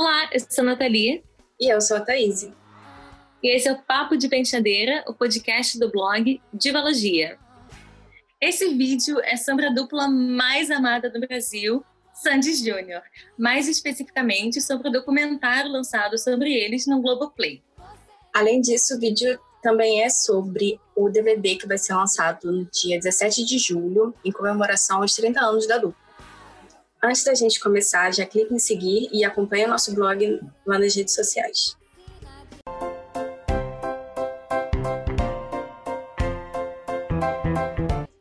Olá, eu sou a Nathalie. E eu sou a Thaís. E esse é o Papo de Penteadeira, o podcast do blog Divalogia. Esse vídeo é sobre a dupla mais amada do Brasil, Sandy Júnior, mais especificamente sobre o documentário lançado sobre eles no Globoplay. Além disso, o vídeo também é sobre o DVD que vai ser lançado no dia 17 de julho, em comemoração aos 30 anos da dupla. Antes da gente começar, já clique em seguir e acompanhe o nosso blog lá nas redes sociais.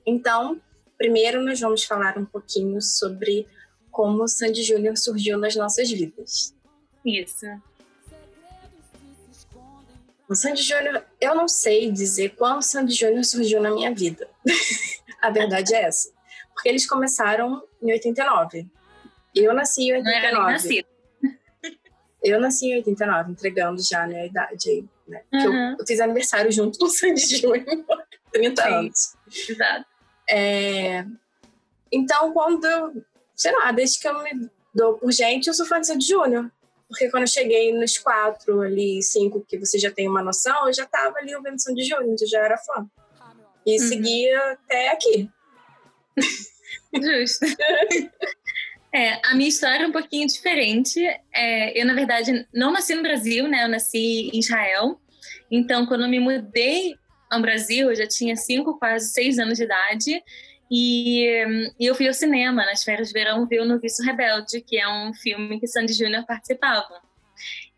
Então, primeiro nós vamos falar um pouquinho sobre como o Sandy Júnior surgiu nas nossas vidas. Isso. O Sandy Júnior, eu não sei dizer quando o Sandy Júnior surgiu na minha vida. A verdade é essa. Porque eles começaram em 89. Eu nasci em 89. Não era Eu nasci em 89, entregando já né, a idade Né? Uhum. Eu, eu, fiz aniversário junto com o Sandy Júnior, 30 Sim. anos. Exato. É... Então, quando, sei lá, desde que eu me dou por gente, eu sou fã de Sandy Júnior. Porque quando eu cheguei nos quatro ali, cinco, que você já tem uma noção, eu já tava ali ouvindo Sandy Júnior, então eu já era fã. E uhum. seguia até aqui. Justo. É, a minha história é um pouquinho diferente. É, eu, na verdade, não nasci no Brasil, né? Eu nasci em Israel. Então, quando eu me mudei ao Brasil, eu já tinha cinco, quase seis anos de idade. E, e eu fui ao cinema nas férias de verão ver o Noviço Rebelde, que é um filme que Sandy Júnior participava.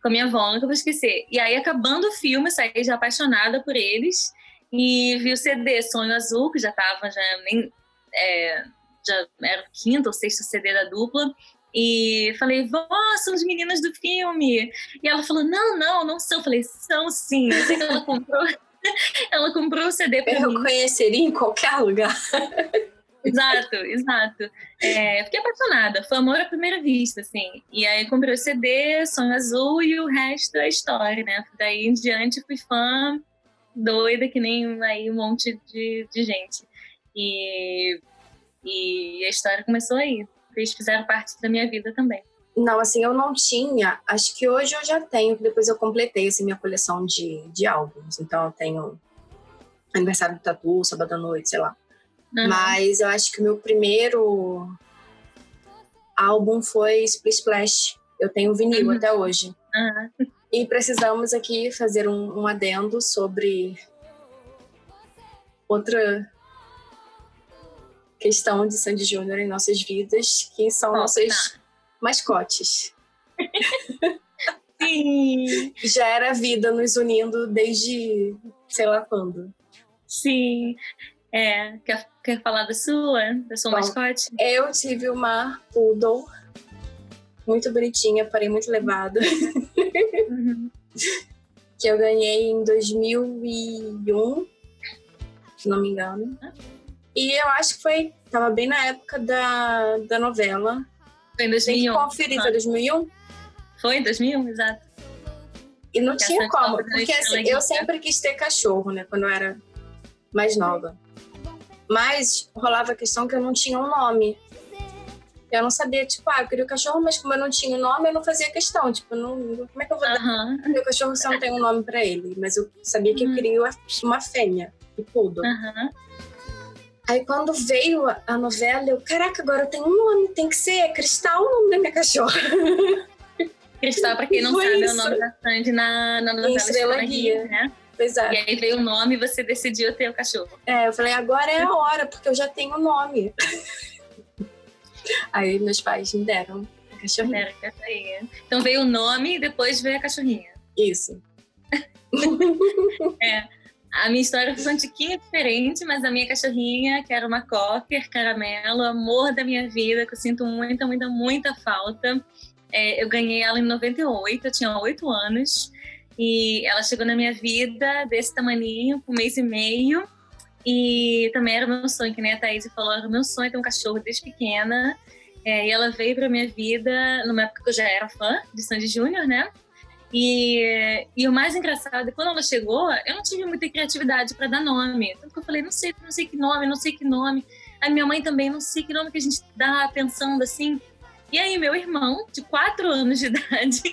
Com a minha avó, nunca vou esquecer. E aí, acabando o filme, saí já apaixonada por eles. E vi o CD Sonho Azul, que já estava já nem... É, já era o quinto ou sexto CD da dupla. E falei, vó, são as meninas do filme. E ela falou, não, não, não são. Eu falei, são sim. Eu sei que ela comprou, ela comprou o CD pra Eu mim. conheceria em qualquer lugar. exato, exato. É, fiquei apaixonada. Foi amor à primeira vista, assim. E aí comprei o CD, Sonho Azul e o resto é história, né? Daí em diante fui fã doida, que nem aí um monte de, de gente. E e a história começou aí. Eles fizeram parte da minha vida também. Não, assim, eu não tinha. Acho que hoje eu já tenho, depois eu completei assim, minha coleção de, de álbuns. Então eu tenho Aniversário do Tatu, Sábado à Noite, sei lá. Uhum. Mas eu acho que o meu primeiro álbum foi Split Splash. Eu tenho vinil uhum. até hoje. Uhum. E precisamos aqui fazer um, um adendo sobre outra questão de Sandy Júnior em nossas vidas, que são Nossa. nossos mascotes. Sim. Já era vida nos unindo desde sei lá quando. Sim. É, quer, quer falar da sua? Da sua Bom, mascote? Eu tive uma poodle muito bonitinha, parei muito levada. Uhum. que eu ganhei em 2001, se não me engano. E eu acho que foi. Tava bem na época da, da novela. Foi em 2001. Tem que conferir, foi 2001? Foi em 2001, exato. E não tinha como, porque assim, eu sempre quis ter cachorro, né, quando eu era mais nova. Mas rolava a questão que eu não tinha um nome. Eu não sabia, tipo, ah, eu queria o cachorro, mas como eu não tinha um nome, eu não fazia questão. Tipo, não, como é que eu vou dar meu cachorro se eu não tenho um nome pra ele? Mas eu sabia que eu uhum. queria uma fêmea, e tudo. Uhum. Aí quando veio a novela, eu, caraca, agora eu tenho um nome, tem que ser Cristal o nome da minha cachorra. Cristal, pra quem não Foi sabe, isso. é o nome da Sandy na, na novela Estrela Guia, né? É. E aí veio o nome e você decidiu ter o cachorro. É, eu falei, agora é a hora, porque eu já tenho o nome. aí meus pais me deram a cachorrinha. Deram a cachorrinha. Então veio o nome e depois veio a cachorrinha. Isso. é. A minha história foi um tiquinho diferente, mas a minha cachorrinha, que era uma cocker caramelo, amor da minha vida, que eu sinto muita, muita, muita falta. É, eu ganhei ela em 98, eu tinha 8 anos. E ela chegou na minha vida desse tamaninho, um mês e meio. E também era meu sonho, que nem a Thaís falou, era meu sonho ter um cachorro desde pequena. É, e ela veio pra minha vida numa época que eu já era fã de Sandy Júnior, né? E, e o mais engraçado é quando ela chegou, eu não tive muita criatividade para dar nome. Tanto que eu falei, não sei, não sei que nome, não sei que nome. A minha mãe também, não sei que nome que a gente dá pensando assim. E aí, meu irmão, de quatro anos de idade,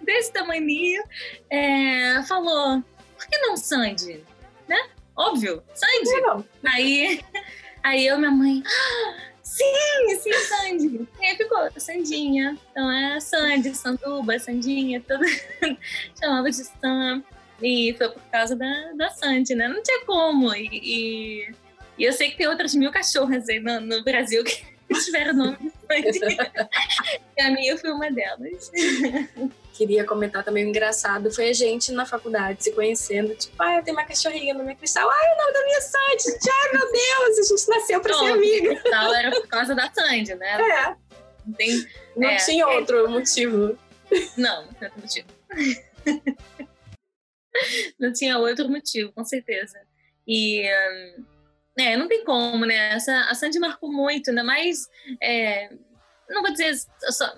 desse tamanho, é, falou: por que não Sandy? Né? Óbvio, Sandy. Não. Aí, aí eu minha mãe. Ah, sim, sim, Sandy. E aí ficou, Sandinha. Então é Sandy, Sanduba, Sandinha, tudo. Chamava de Sam. E foi por causa da, da Sandy, né? Não tinha como. E, e, e eu sei que tem outras mil cachorras aí no, no Brasil que tiveram nome de Sandy. e a minha foi uma delas. Queria comentar também o engraçado foi a gente na faculdade se conhecendo, tipo, ah, eu tenho uma cachorrinha no meu cristal, ah, o nome da minha Sandy, ai meu Deus, a gente nasceu pra Pronto, ser amiga. O cristal era por causa da Sandy, né? É. Não, tem, não é, tinha outro é, motivo. Não, não tinha outro motivo. não tinha outro motivo, com certeza. E um, é, não tem como, né? Essa, a Sandy marcou muito, ainda mais. Não vou dizer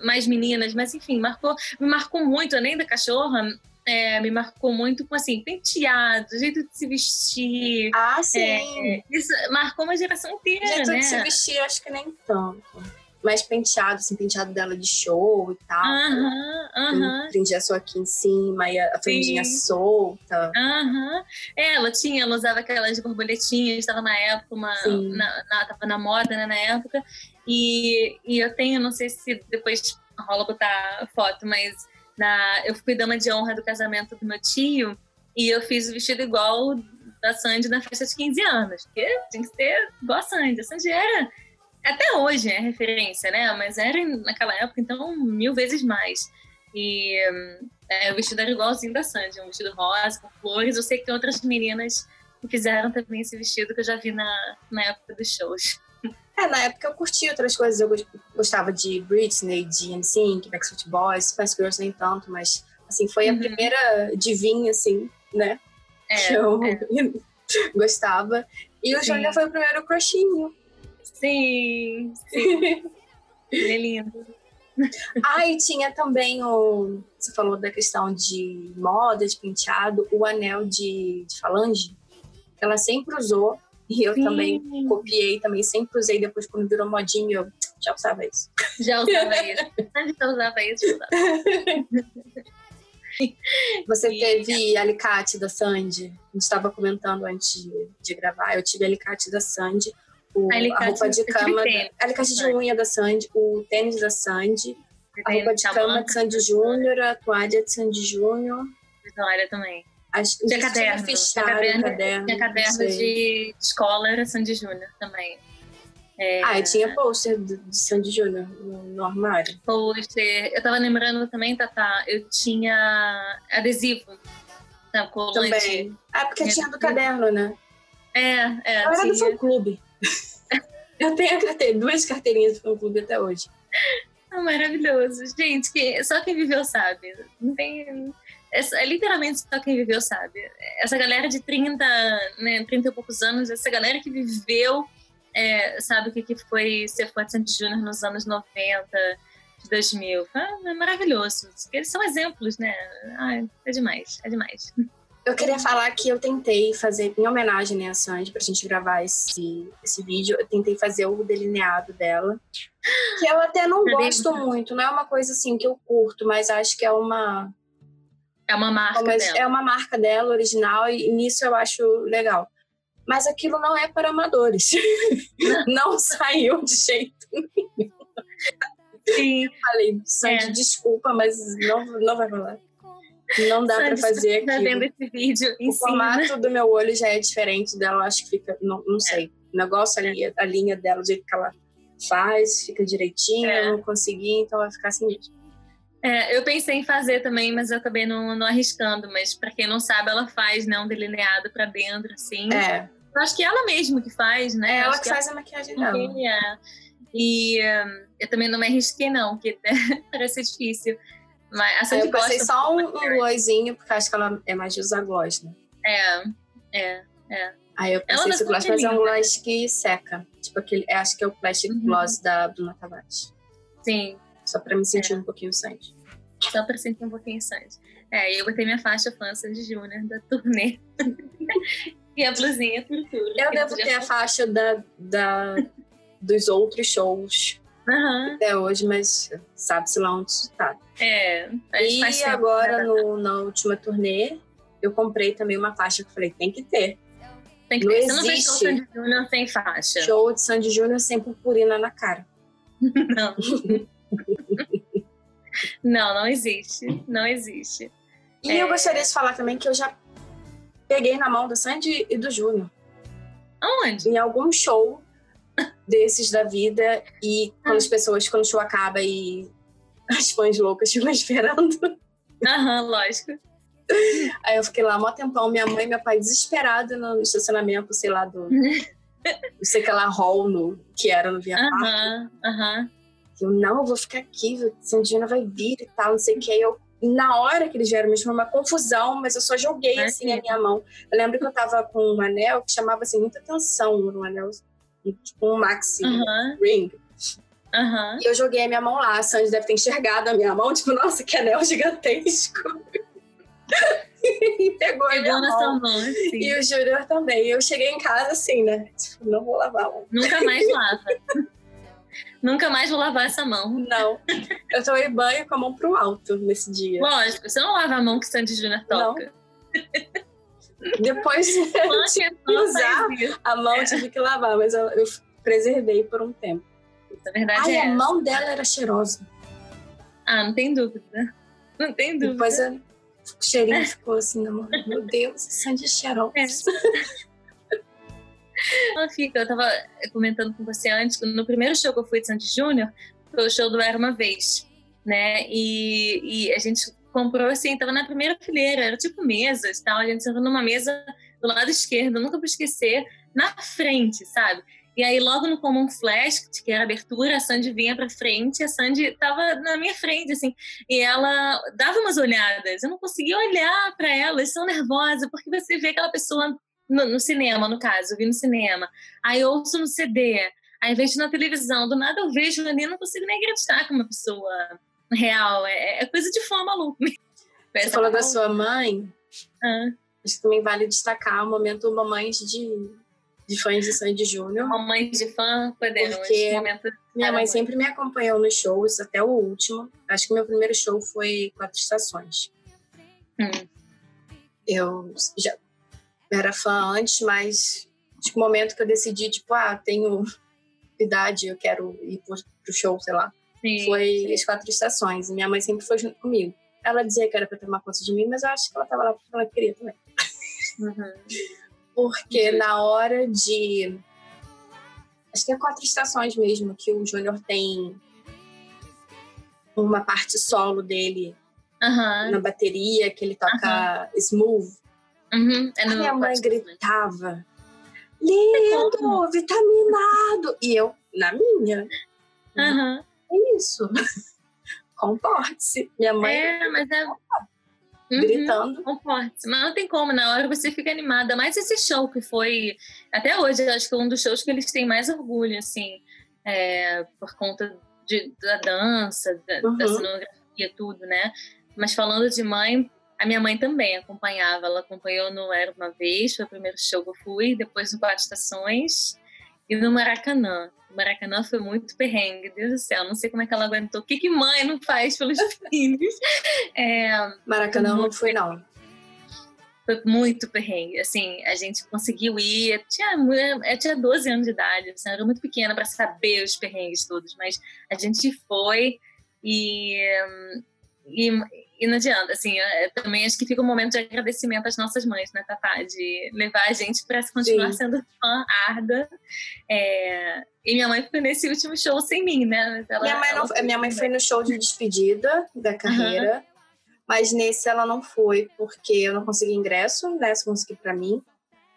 mais meninas, mas enfim, marcou, me marcou muito, além da cachorra, é, me marcou muito com assim, penteado, jeito de se vestir. Ah, sim. É, isso marcou uma geração inteira, jeito né? de se vestir, acho que nem tanto mais penteado, assim, penteado dela de show e tal. Aham, aham. Prendia só aqui em cima e a franjinha solta. Aham. É, ela tinha, ela usava aquelas borboletinhas, estava na época, uma, na, na, tava na moda, né, na época. E, e eu tenho, não sei se depois rola botar foto, mas na, eu fui dama de honra do casamento do meu tio e eu fiz o vestido igual da Sandy na festa de 15 anos. Porque tinha que ser igual a Sandy. A Sandy era até hoje é referência, né? Mas era naquela época, então, mil vezes mais. E é, o vestido era igualzinho da Sandy, um vestido rosa, com flores. Eu sei que tem outras meninas que fizeram também esse vestido que eu já vi na, na época dos shows. É, na época eu curti outras coisas. Eu gostava de Britney, de NSYNC, Backstreet Boys, Spice Girls nem tanto, mas assim, foi a uhum. primeira divinha, assim, né? É, que eu é. gostava. E o Júnior foi o primeiro crushinho. Sim, sim. Ele é lindo. Ah, e tinha também o. Você falou da questão de moda, de penteado, o anel de, de falange. Ela sempre usou. E eu Sim. também copiei, também sempre usei. Depois, quando virou modinha, eu já usava isso. Já usava isso. Já usava isso. Você teve alicate da Sandy? A gente estava comentando antes de, de gravar. Eu tive alicate da Sandy o, a roupa de cama, a alicate de unha da Sandy, o tênis da Sandy, a roupa de cama de Sandy Júnior, a toalha de Sandy Júnior. De toalha também. Que tinha caderno, tinha caderno, caderno, tinha caderno de escola, era Sandy Júnior também. É... Ah, eu tinha pôster de Sandy Júnior no, no, armário. Pôster. Eu tava lembrando também, Tatá, eu tinha adesivo. Tá, também. Ah, porque tinha do caderno, né? É, é. Eu era do fã clube. Eu tenho carte... duas carteirinhas do fã-clube até hoje. Ah, maravilhoso. Gente, que... só quem viveu sabe. Não tem... É, é, literalmente só quem viveu sabe. Essa galera de 30, né, 30 e poucos anos, essa galera que viveu, é, sabe o que, que foi ser Sandy Júnior nos anos 90, de 2000. Ah, é maravilhoso. Eles são exemplos, né? Ah, é demais, é demais. Eu queria falar que eu tentei fazer, em homenagem né, a Sandy, pra gente gravar esse, esse vídeo, eu tentei fazer o delineado dela. Que eu até não gosto muito, não é uma coisa assim que eu curto, mas acho que é uma. É uma marca dela. É uma marca dela, original, e nisso eu acho legal. Mas aquilo não é para amadores. não saiu de jeito nenhum. Sim. Eu falei, Sandy, é. desculpa, mas não, não vai rolar. Não dá para fazer tá aqui. vendo esse vídeo o formato do meu olho já é diferente dela, acho que fica, não, não sei. É. O negócio, a linha, a linha dela, o jeito que ela faz, fica direitinho, é. eu não consegui, então vai ficar assim mesmo. É, eu pensei em fazer também, mas eu acabei não, não arriscando. Mas para quem não sabe, ela faz né, um delineado para dentro, assim. É. Eu acho que ela mesma que faz, né? É ela que, que faz a maquiagem dela. É. E um, eu também não me arrisquei, não, porque parece difícil. Mas a Sandy eu passei só um, um glossinho, porque acho que ela é mais de usar gloss, né? É, é, é. Aí eu passei esse gloss, mas é um gloss que seca. Tipo aquele, acho que é o plastic uhum. gloss da Bruna Tavares. Sim. Só pra me sentir é. um pouquinho Sandy. Só pra sentir um pouquinho Sandy. É, e eu botei minha faixa fã Sandy Júnior da turnê. e a blusinha tudo. Eu devo ter a faixa da, da, dos outros shows Uhum. Até hoje, mas sabe-se lá onde isso tá. É. E agora, no, na última turnê, eu comprei também uma faixa que eu falei, tem que ter. Tem que não ter. Você não fez show de Sandy Júnior sem faixa. Show de Sandy Júnior sem purpurina na cara. Não. não, não existe. Não existe. E é... eu gostaria de falar também que eu já peguei na mão do Sandy e do Júnior. Aonde? Em algum show desses da vida e quando as pessoas, quando o show acaba e as fãs loucas ficam esperando. Aham, lógico. Aí eu fiquei lá um tempão, minha mãe e meu pai desesperados no estacionamento, sei lá, do. não sei que lá, hall no, que era no Via Aham, aham. Eu, não, eu vou ficar aqui, Sandina vai vir e tal, não sei o que. Aí eu, na hora que eles vieram, me chamou uma confusão, mas eu só joguei assim a minha mão. Eu lembro que eu tava com um anel que chamava assim muita atenção no anel tipo um maxi uhum. ring. Uhum. E eu joguei a minha mão lá. A Sandy deve ter enxergado a minha mão, tipo, nossa, que anel gigantesco. e pegou, a minha mão. mão assim. E o Júnior também. Eu cheguei em casa assim, né? Tipo, não vou lavar a mão. Nunca mais lava. Nunca mais vou lavar essa mão. Não. Eu tomei banho com a mão pro alto nesse dia. Lógico, você não lava a mão que Sandy Júnior toca. Não. Depois de usar a mão, é. tive que lavar, mas eu, eu preservei por um tempo. Na verdade Ai, é a essa. mão dela era cheirosa. Ah, não tem dúvida. Não tem dúvida. Depois o cheirinho ficou assim na mão. Meu Deus, Sandy é cheirosa. É. Ela fica, eu tava comentando com você antes, no primeiro show que eu fui de Sandy Júnior, foi o show do Era Uma Vez, né? E, e a gente comprou assim, tava na primeira fileira, era tipo mesas tal. A gente sentou numa mesa do lado esquerdo, nunca vou esquecer, na frente, sabe? E aí, logo no Common Flash, que era abertura, a Sandy vinha pra frente, a Sandy tava na minha frente, assim, e ela dava umas olhadas. Eu não conseguia olhar para ela, eles são nervosa, porque você vê aquela pessoa no, no, cinema, no caso, eu vi no cinema, aí ouço no CD, aí vejo na televisão, do nada eu vejo ali, eu não consigo nem acreditar que uma pessoa real. É, é coisa de fã maluco. Você falou da sua mãe. Ah. Acho que também vale destacar o momento mamães de, de fãs de Sandy Júnior. Mamães de fã, podemos. Porque minha mãe sempre me acompanhou nos shows, até o último. Acho que meu primeiro show foi Quatro Estações. Hum. Eu já era fã antes, mas acho que o momento que eu decidi, tipo, ah, tenho idade, eu quero ir pro, pro show, sei lá. Sim, foi sim. as quatro estações. E minha mãe sempre foi junto comigo. Ela dizia que era para tomar conta de mim, mas eu acho que ela estava lá porque ela queria também. Uhum. porque uhum. na hora de. Acho que é quatro estações mesmo, que o Júnior tem uma parte solo dele uhum. na bateria, que ele toca smooth. Uhum. É a minha mãe gritava: lindo, vitaminado! E eu, na minha. Uhum é isso. Comporte-se. Minha mãe. É, mas é. Uhum, gritando. Comporte-se. Mas não tem como, na hora você fica animada. Mas esse show que foi. Até hoje, eu acho que é um dos shows que eles têm mais orgulho, assim. É, por conta de, da dança, da, uhum. da cenografia, tudo, né? Mas falando de mãe, a minha mãe também acompanhava. Ela acompanhou no Era Uma Vez, foi o primeiro show que eu fui. Depois no Quatro Estações e no Maracanã. Maracanã foi muito perrengue, Deus do céu, não sei como é que ela aguentou. O que, que mãe não faz pelos filhos? É, Maracanã não foi, não. Foi muito perrengue. Assim, a gente conseguiu ir. Eu tinha, eu tinha 12 anos de idade, assim, eu era muito pequena para saber os perrengues todos, mas a gente foi e, e e não adianta, assim, também acho que fica um momento de agradecimento às nossas mães, né, Tatá? De levar a gente para continuar Sim. sendo fã árda. É... E minha mãe foi nesse último show sem mim, né? Ela, minha, mãe não, minha mãe foi no show de despedida da carreira, uhum. mas nesse ela não foi, porque eu não consegui ingresso, né? Só consegui para mim.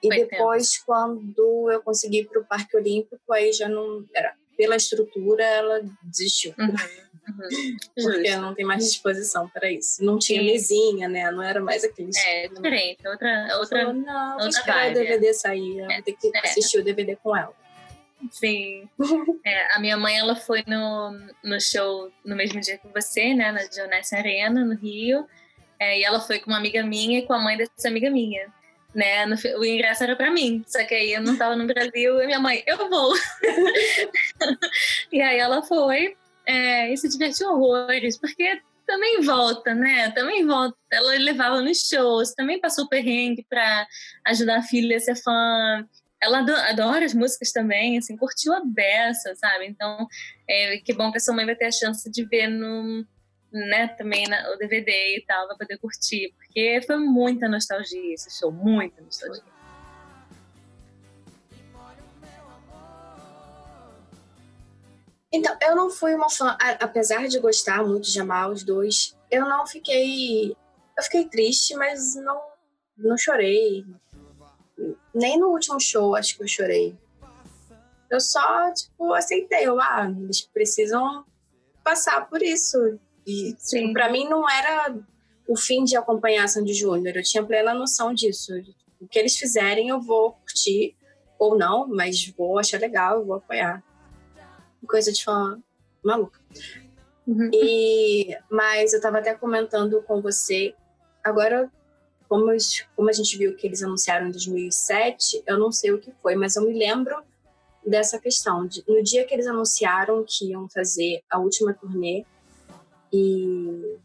E foi depois, tempo. quando eu consegui para o Parque Olímpico, aí já não era pela estrutura, ela desistiu. Uhum. Uhum. Porque não tem mais disposição para isso. Não tinha Sim. mesinha, né? Não era mais aquele. É, diferente. Outra. outra falou, não, outra esperar o DVD sair. Eu é, vou ter que é. assistir o DVD com ela. Sim. é, a minha mãe, ela foi no, no show no mesmo dia que você, né? Na Dionessa Arena, no Rio. É, e ela foi com uma amiga minha e com a mãe dessa amiga minha. né? No, o ingresso era para mim, só que aí eu não tava no Brasil e minha mãe, eu vou. e aí ela foi é, e se divertiu horrores, porque também volta, né? Também volta. Ela levava nos shows, também passou perrengue para ajudar a filha a ser fã. Ela adora as músicas também, assim, curtiu a beça, sabe? Então, é, que bom que a sua mãe vai ter a chance de ver no, né, também na, o DVD e tal, vai poder curtir, porque foi muita nostalgia esse show, muita nostalgia. Então, eu não fui uma fã, apesar de gostar muito de amar os dois, eu não fiquei. Eu fiquei triste, mas não, não chorei. Nem no último show acho que eu chorei. Eu só, tipo, aceitei. Eu, ah, eles precisam passar por isso. E, tipo, pra mim não era o fim de acompanhar a Sandy Júnior. Eu tinha plena noção disso. O que eles fizerem eu vou curtir, ou não, mas vou achar legal, vou apoiar coisa de fã maluca. Uhum. E, mas eu estava até comentando com você, agora, como, como a gente viu que eles anunciaram em 2007, eu não sei o que foi, mas eu me lembro dessa questão. De, no dia que eles anunciaram que iam fazer a última turnê e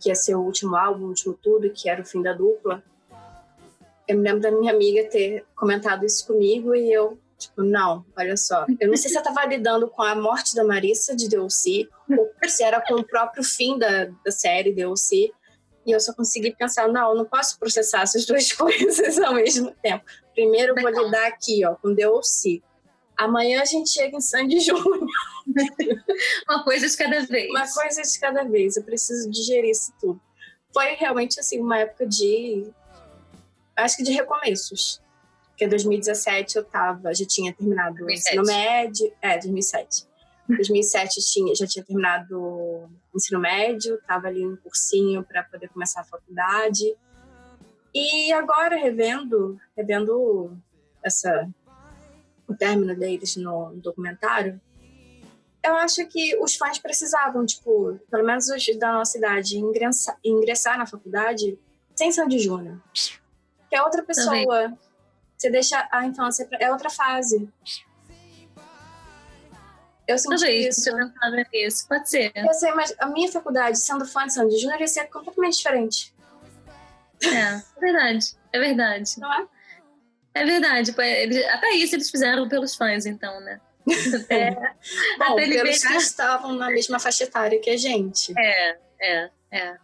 que ia ser o último álbum, o último tudo, que era o fim da dupla, eu me lembro da minha amiga ter comentado isso comigo e eu Tipo, não, olha só. Eu não sei se eu tava lidando com a morte da Marissa de DLC ou se era com o próprio fim da, da série DLC. E eu só consegui pensar, não, eu não posso processar essas duas coisas ao mesmo tempo. Primeiro eu vou lidar aqui, ó, com DLC. Amanhã a gente chega em Sandy Júnior. uma coisa de cada vez. Uma coisa de cada vez. Eu preciso digerir isso tudo. Foi realmente, assim, uma época de... Acho que de recomeços. Porque em 2017 eu tava, já tinha terminado 2007. o ensino médio. É, 2007. 2007 tinha, já tinha terminado o ensino médio, estava ali um cursinho para poder começar a faculdade. E agora, revendo, revendo essa, o término deles no, no documentário, eu acho que os fãs precisavam, tipo, pelo menos os da nossa idade, ingressar, ingressar na faculdade sem Sandy Júnior. Que é outra pessoa. Também você deixa a infância pra... é outra fase. Eu senti Talvez, isso. isso. Pode ser. Eu sei, mas a minha faculdade, sendo fã de Sandy Júnior, ia ser completamente diferente. É, é verdade. É verdade. Não é? É verdade. Até isso eles fizeram pelos fãs, então, né? É, Bom, até pelos que estavam na mesma faixa etária que a gente. É, é, é.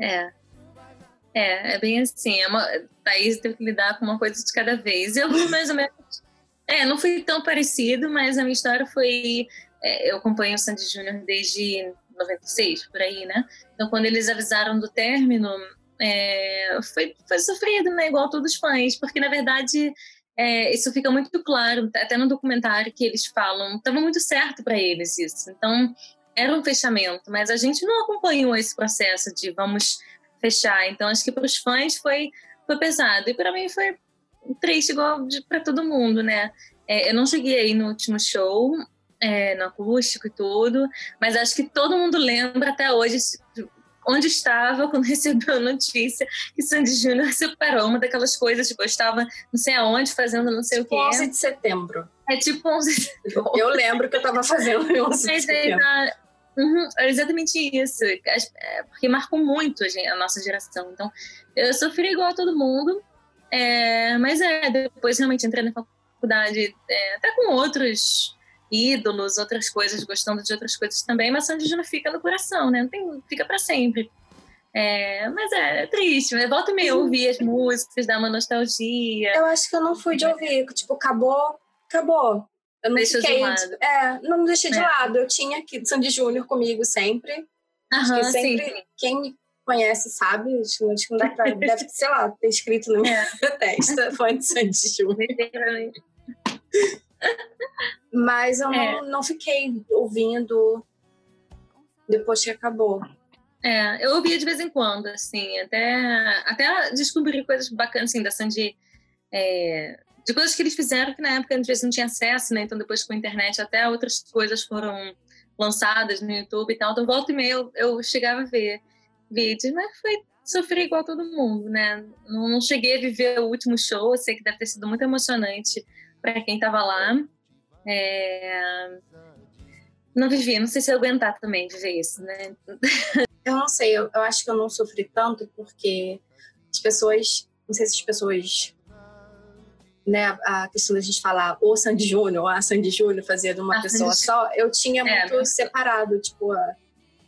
É. É, é bem assim. É uma, Thaís teve que lidar com uma coisa de cada vez. Eu mais ou menos. É, não fui tão parecido, mas a minha história foi. É, eu acompanho o Sandy Júnior desde 96, por aí, né? Então, quando eles avisaram do término, é, foi, foi sofrido, né? Igual todos os fãs, porque na verdade. É, isso fica muito claro, até no documentário que eles falam, estava muito certo para eles isso. Então, era um fechamento, mas a gente não acompanhou esse processo de vamos fechar. Então, acho que para os fãs foi, foi pesado. E para mim foi triste, igual para todo mundo, né? É, eu não cheguei aí no último show, é, no acústico e tudo, mas acho que todo mundo lembra até hoje onde estava quando recebeu a notícia que Sandy Júnior separou uma daquelas coisas, tipo, eu estava não sei aonde, fazendo não sei tipo o quê. 11 de setembro. É tipo 11 de setembro. Eu lembro que eu estava fazendo 11 de setembro. Uhum, é exatamente isso, é, porque marcou muito a, nossa geração. Então, eu sofri igual a todo mundo, é, mas é, depois realmente entrei na faculdade, é, até com outros ídolos, outras coisas, gostando de outras coisas também, mas Sandy Júnior fica no coração, né? Não tem, fica para sempre. É, mas é, é triste, mas volta e meia ouvir as músicas, dá uma nostalgia. Eu acho que eu não fui de ouvir, tipo, acabou, acabou. Eu não Deixa fiquei, de lado. É, não deixei de é. lado. Eu tinha aqui Sandy Júnior comigo sempre. Aham, sempre sim. quem me conhece sabe, acho que não dá pra, deve, sei lá, ter escrito na minha é. testa, fã de Sandy Júnior. Mas eu é. não, não fiquei ouvindo depois que acabou. É, eu ouvia de vez em quando, assim, até, até descobrir coisas bacanas, assim, da Sandy é, de coisas que eles fizeram que na época às vezes não tinha acesso, né? Então depois com a internet até outras coisas foram lançadas no YouTube e tal. Então volta e meia eu, eu chegava a ver vídeos, mas foi sofri igual todo mundo, né? Não, não cheguei a viver o último show, eu sei que deve ter sido muito emocionante para quem estava lá. É... Não vivi, não sei se eu aguentar também viver isso, né? Eu não sei, eu, eu acho que eu não sofri tanto porque as pessoas, não sei se as pessoas né, a questão da gente falar o Sandy Júnior, a Sandy Júnior fazia de uma a pessoa Sandy... só, eu tinha é, muito separado, tipo, a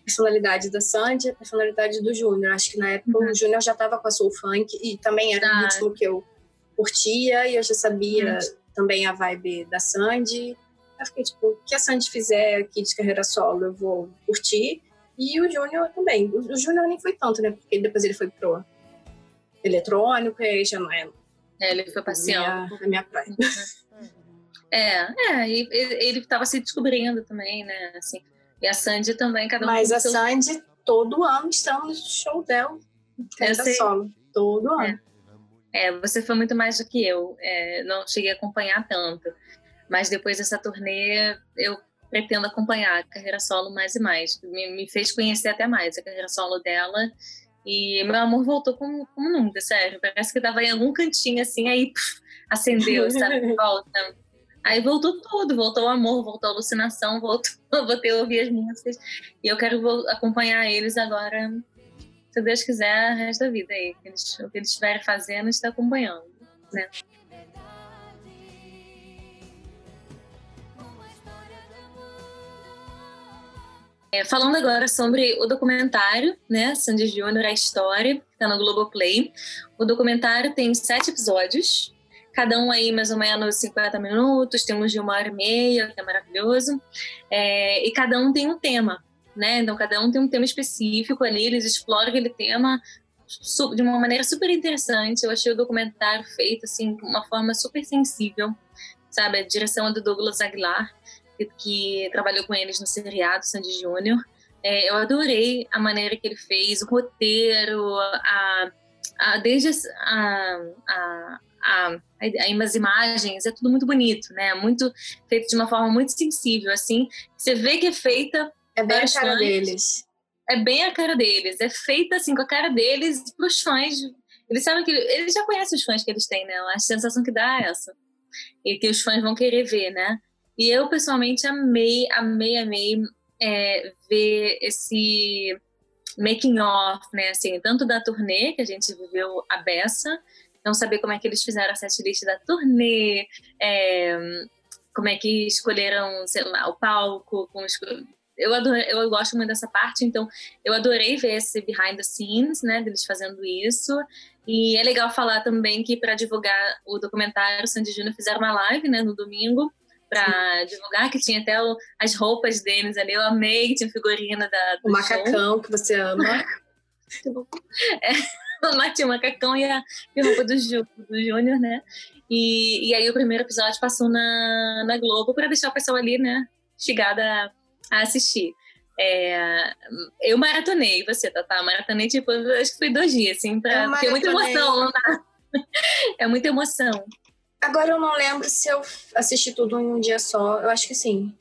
personalidade da Sandy e a personalidade do Júnior. Acho que na época uhum. o Júnior já estava com a Soul Funk e também era ah. um ritmo que eu curtia e eu já sabia uhum. também a vibe da Sandy. Eu fiquei tipo, o que a Sandy fizer aqui de carreira solo, eu vou curtir. E o Júnior também. O Júnior nem foi tanto, né? Porque depois ele foi pro eletrônico e aí já não é é, ele foi passeando. A minha praia. É, é, e ele estava se descobrindo também, né? Assim, e a Sandy também, cada um Mas a seu... Sandy, todo ano, estamos no show dela. Canta solo. Todo ano. É. é. você foi muito mais do que eu. É, não cheguei a acompanhar tanto. Mas depois dessa turnê, eu pretendo acompanhar a carreira solo mais e mais. Me, me fez conhecer até mais a carreira solo dela e meu amor voltou como, como nunca, sério. Parece que tava em algum cantinho assim, aí puf, acendeu, sabe? Volta. Aí voltou tudo, voltou o amor, voltou a alucinação, voltou, voltei a ouvir as músicas. E eu quero acompanhar eles agora, se Deus quiser, o resto da vida aí. O que eles estiverem fazendo, está acompanhando, né? É, falando agora sobre o documentário, né, Sandy Júnior, a história, que está no Globoplay. O documentário tem sete episódios, cada um aí mais ou menos 50 minutos, temos de uma hora e meia, que é maravilhoso, é, e cada um tem um tema, né, então cada um tem um tema específico ali, eles exploram aquele tema de uma maneira super interessante, eu achei o documentário feito, assim, de uma forma super sensível, sabe, a direção é do Douglas Aguilar, que trabalhou com eles no seriado Sandy Júnior. É, eu adorei a maneira que ele fez, o roteiro, a, a desde a, a, a, as imagens, é tudo muito bonito, né? Muito feito de uma forma muito sensível, assim. Você vê que é feita. É bem a cara deles. É bem a cara deles. É feita assim com a cara deles para os fãs. Eles sabem que eles já conhecem os fãs que eles têm, né? A sensação que dá é essa e que os fãs vão querer ver, né? E eu, pessoalmente, amei, amei, amei é, ver esse making off, né? Assim, tanto da turnê, que a gente viveu a beça, não saber como é que eles fizeram a setlist da turnê, é, como é que escolheram, lá, o palco, eu, adorei, eu gosto muito dessa parte, então eu adorei ver esse behind the scenes, né, deles fazendo isso. E é legal falar também que para divulgar o documentário, o Sandy Júnior fizeram uma live, né, no domingo, para divulgar, que tinha até o, as roupas deles ali. Eu amei, tinha figurina da. O macacão show. que você ama. é, tinha o macacão e a, e a roupa do, Ju, do Júnior, né? E, e aí o primeiro episódio passou na, na Globo para deixar o pessoal ali, né? Chegada a, a assistir. É, eu maratonei, você, Tatá? Maratonei, tipo, acho que foi dois dias, assim, pra, porque é muita emoção, não dá. É muita emoção. Agora eu não lembro se eu assisti tudo em um dia só. Eu acho que sim.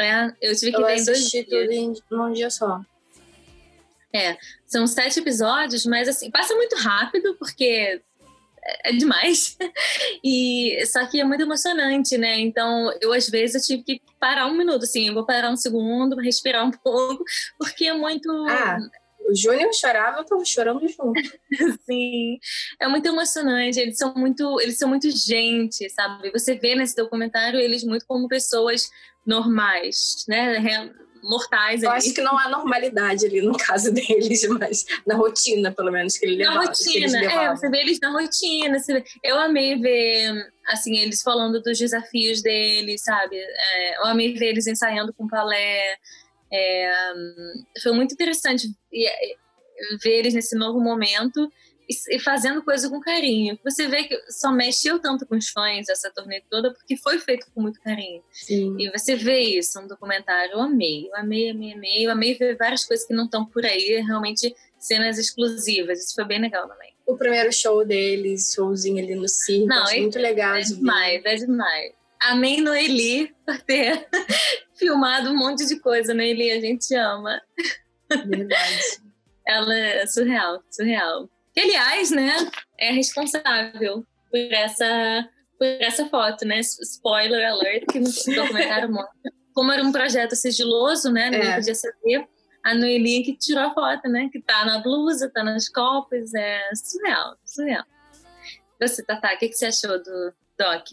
É, eu tive que eu ver em dois dias. tudo em um dia só. É, são sete episódios, mas assim, passa muito rápido, porque é, é demais. E só que é muito emocionante, né? Então, eu às vezes eu tive que parar um minuto, assim, eu vou parar um segundo, respirar um pouco, porque é muito. Ah, o Júnior chorava, eu tava chorando junto. Sim, é muito emocionante. Eles são muito, eles são muito gente, sabe? Você vê nesse documentário eles muito como pessoas normais, né? Mortais. Eu ali. acho que não há normalidade ali no caso deles, mas na rotina, pelo menos, que ele levava. Na rotina, é, você vê eles na rotina. Vê... Eu amei ver, assim, eles falando dos desafios deles, sabe? É, eu amei ver eles ensaiando com palé. É, foi muito interessante ver eles nesse novo momento e, fazendo coisa com carinho. Você vê que só mexeu tanto com os fãs essa turnê toda porque foi feito com muito carinho. Sim. E você vê isso no documentário. Eu amei, eu amei, amei, amei. Eu amei ver várias coisas que não estão por aí, realmente cenas exclusivas. Isso foi bem legal também. O primeiro show deles, showzinho ali no circo, não, é muito legal. É demais, é demais. Amém Noeli por ter filmado um monte de coisa, Noeli, a gente ama. Verdade. ela é surreal, surreal. Que, aliás, né, é responsável por essa, por essa foto, né? Spoiler alert, que no documentário mostra. Como era um projeto sigiloso, né? Ninguém é. podia saber. A Noelinha que tirou a foto, né? Que tá na blusa, tá nas copas. É surreal, surreal. Você, Tatá, o que, que você achou do Doc?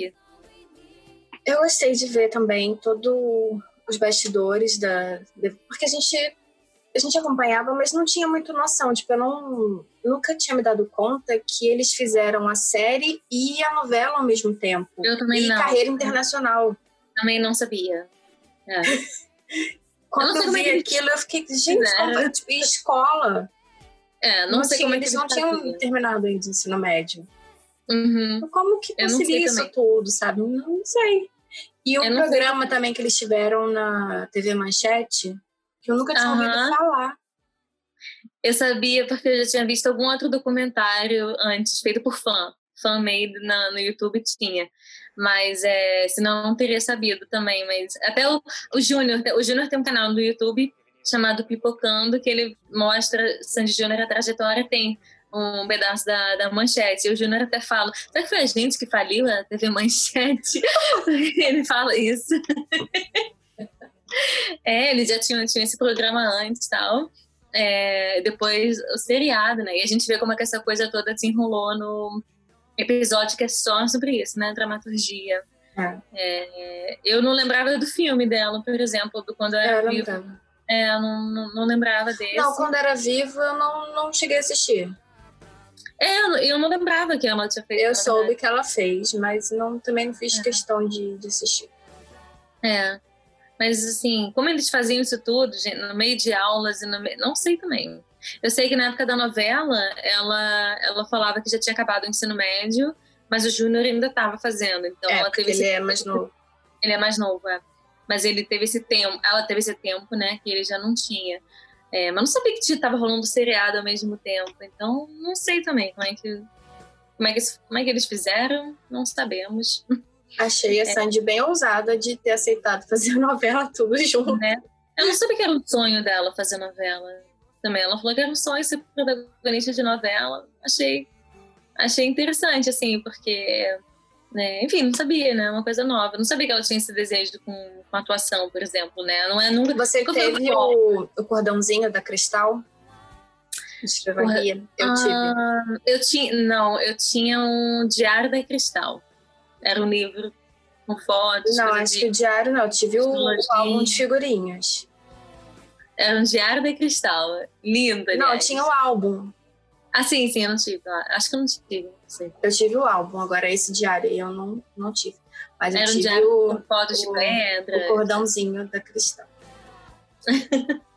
Eu gostei de ver também todos os bastidores da. Porque a gente a gente acompanhava, mas não tinha muito noção. Tipo, eu não, nunca tinha me dado conta que eles fizeram a série e a novela ao mesmo tempo. Eu também e não. carreira internacional. Também não sabia. É. Quando eu, eu vi aquilo, eu fiquei, gente, como, tipo, escola. É, não, não sei tinha, como é eles não tinham terminado ainda o ensino médio. Uhum. Como que conseguiu isso também. tudo, sabe? Não sei. E o programa sei. também que eles tiveram na TV Manchete, que eu nunca tinha uhum. ouvido falar. Eu sabia porque eu já tinha visto algum outro documentário antes, feito por fã. Fan-made no YouTube tinha. Mas é, senão não teria sabido também. Mas até o, o Júnior, o Júnior tem um canal no YouTube chamado Pipocando, que ele mostra Sandy Júnior a trajetória, tem um pedaço da, da manchete. E o Júnior até fala: será que foi a gente que faliu a TV Manchete? ele fala isso. É, eles já tinham, tinham esse programa antes e tal. É, depois o seriado, né? E a gente vê como é que essa coisa toda se enrolou no episódio que é só sobre isso, né? Dramaturgia. É. É, eu não lembrava do filme dela, por exemplo, do quando eu era é, viva. É, eu não, não, não, lembrava desse. Não, quando era viva eu não, não cheguei a assistir. É, eu não lembrava que ela tinha feito. Eu soube que ela fez, mas não, também não fiz é. questão de, de assistir. É. Mas, assim, como eles faziam isso tudo, no meio de aulas e no meio... Não sei também. Eu sei que na época da novela, ela, ela falava que já tinha acabado o ensino médio, mas o Júnior ainda estava fazendo. Então é, ela teve ele esse... é mais novo. Ele é mais novo, é. Mas ele teve esse tempo, ela teve esse tempo, né, que ele já não tinha. É, mas não sabia que estava rolando seriado ao mesmo tempo. Então, não sei também como é que, como é que, como é que eles fizeram, não sabemos. Achei a é. Sandy bem ousada de ter aceitado fazer novela tudo junto. Né? Eu não sabia que era um sonho dela fazer novela também. Ela falou que era um sonho ser protagonista de novela. Achei, achei interessante, assim, porque, né, enfim, não sabia, né? Uma coisa nova. Não sabia que ela tinha esse desejo com, com atuação, por exemplo, né? Não é nunca. Você nunca teve o, o cordãozinho da Cristal? Escrevaria. Eu tive. Ah, eu tinha, não, eu tinha um Diário da Cristal. Era um livro com fotos. Não, acho de... que o diário não. Eu tive o, o álbum de figurinhas. Era um diário de cristal. Lindo, aliás. Não, tinha o álbum. Ah, sim, sim, eu não tive. Acho que eu não tive. Eu tive o álbum, agora esse diário eu não, não tive. Mas Era eu tive um diário o, com fotos o, de pedra. O cordãozinho da cristal.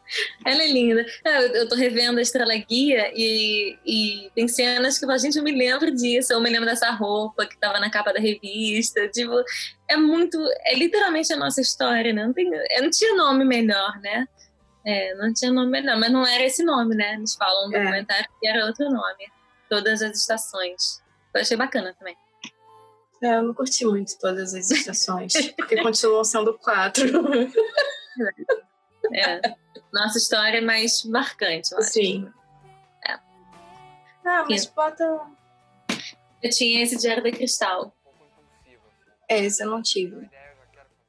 Ela é linda. Eu, tô revendo a Estrela Guia e, e tem cenas que eu falo, gente, eu me lembro disso. Eu me lembro dessa roupa que tava na capa da revista. Tipo, é muito. É literalmente a nossa história, né? Não, tem, não tinha nome melhor, né? É, não tinha nome melhor, mas não era esse nome, né? Eles falam no é. documentário que era outro nome. Todas as estações. Eu achei bacana também. É, eu não curti muito todas as estações, porque continuam sendo quatro. É. Nossa história é mais marcante, eu acho. Sim. É. Ah, mas Sim. bota. Eu tinha esse Diário da Cristal. É, esse eu não tive.